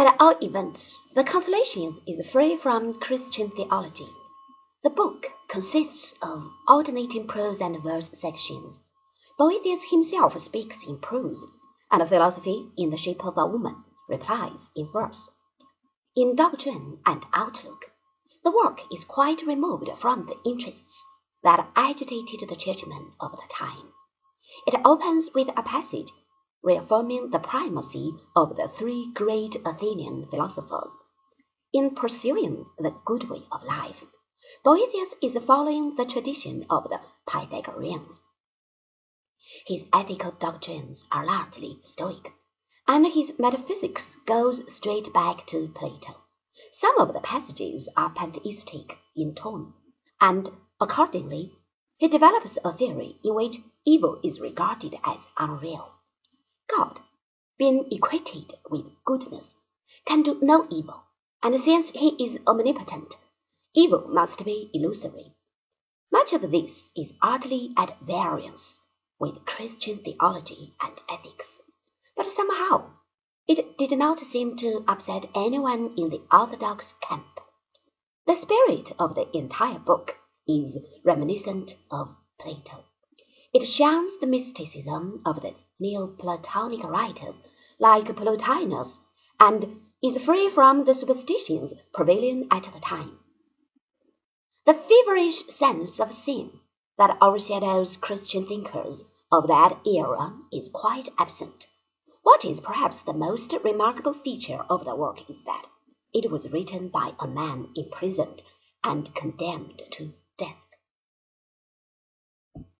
At all events, The Consolations is free from Christian theology. The book consists of alternating prose and verse sections. Boethius himself speaks in prose, and philosophy in the shape of a woman replies in verse. In doctrine and outlook, the work is quite removed from the interests that agitated the churchmen of the time. It opens with a passage reaffirming the primacy of the three great Athenian philosophers in pursuing the good way of life. Boethius is following the tradition of the Pythagoreans. His ethical doctrines are largely Stoic, and his metaphysics goes straight back to Plato. Some of the passages are pantheistic in tone, and accordingly, he develops a theory in which evil is regarded as unreal. Being equated with goodness, can do no evil, and since he is omnipotent, evil must be illusory. Much of this is utterly at variance with Christian theology and ethics, but somehow it did not seem to upset anyone in the orthodox camp. The spirit of the entire book is reminiscent of Plato. It shuns the mysticism of the Neoplatonic writers like Plotinus and is free from the superstitions prevailing at the time. The feverish sense of sin that overshadows Christian thinkers of that era is quite absent. What is perhaps the most remarkable feature of the work is that it was written by a man imprisoned and condemned to.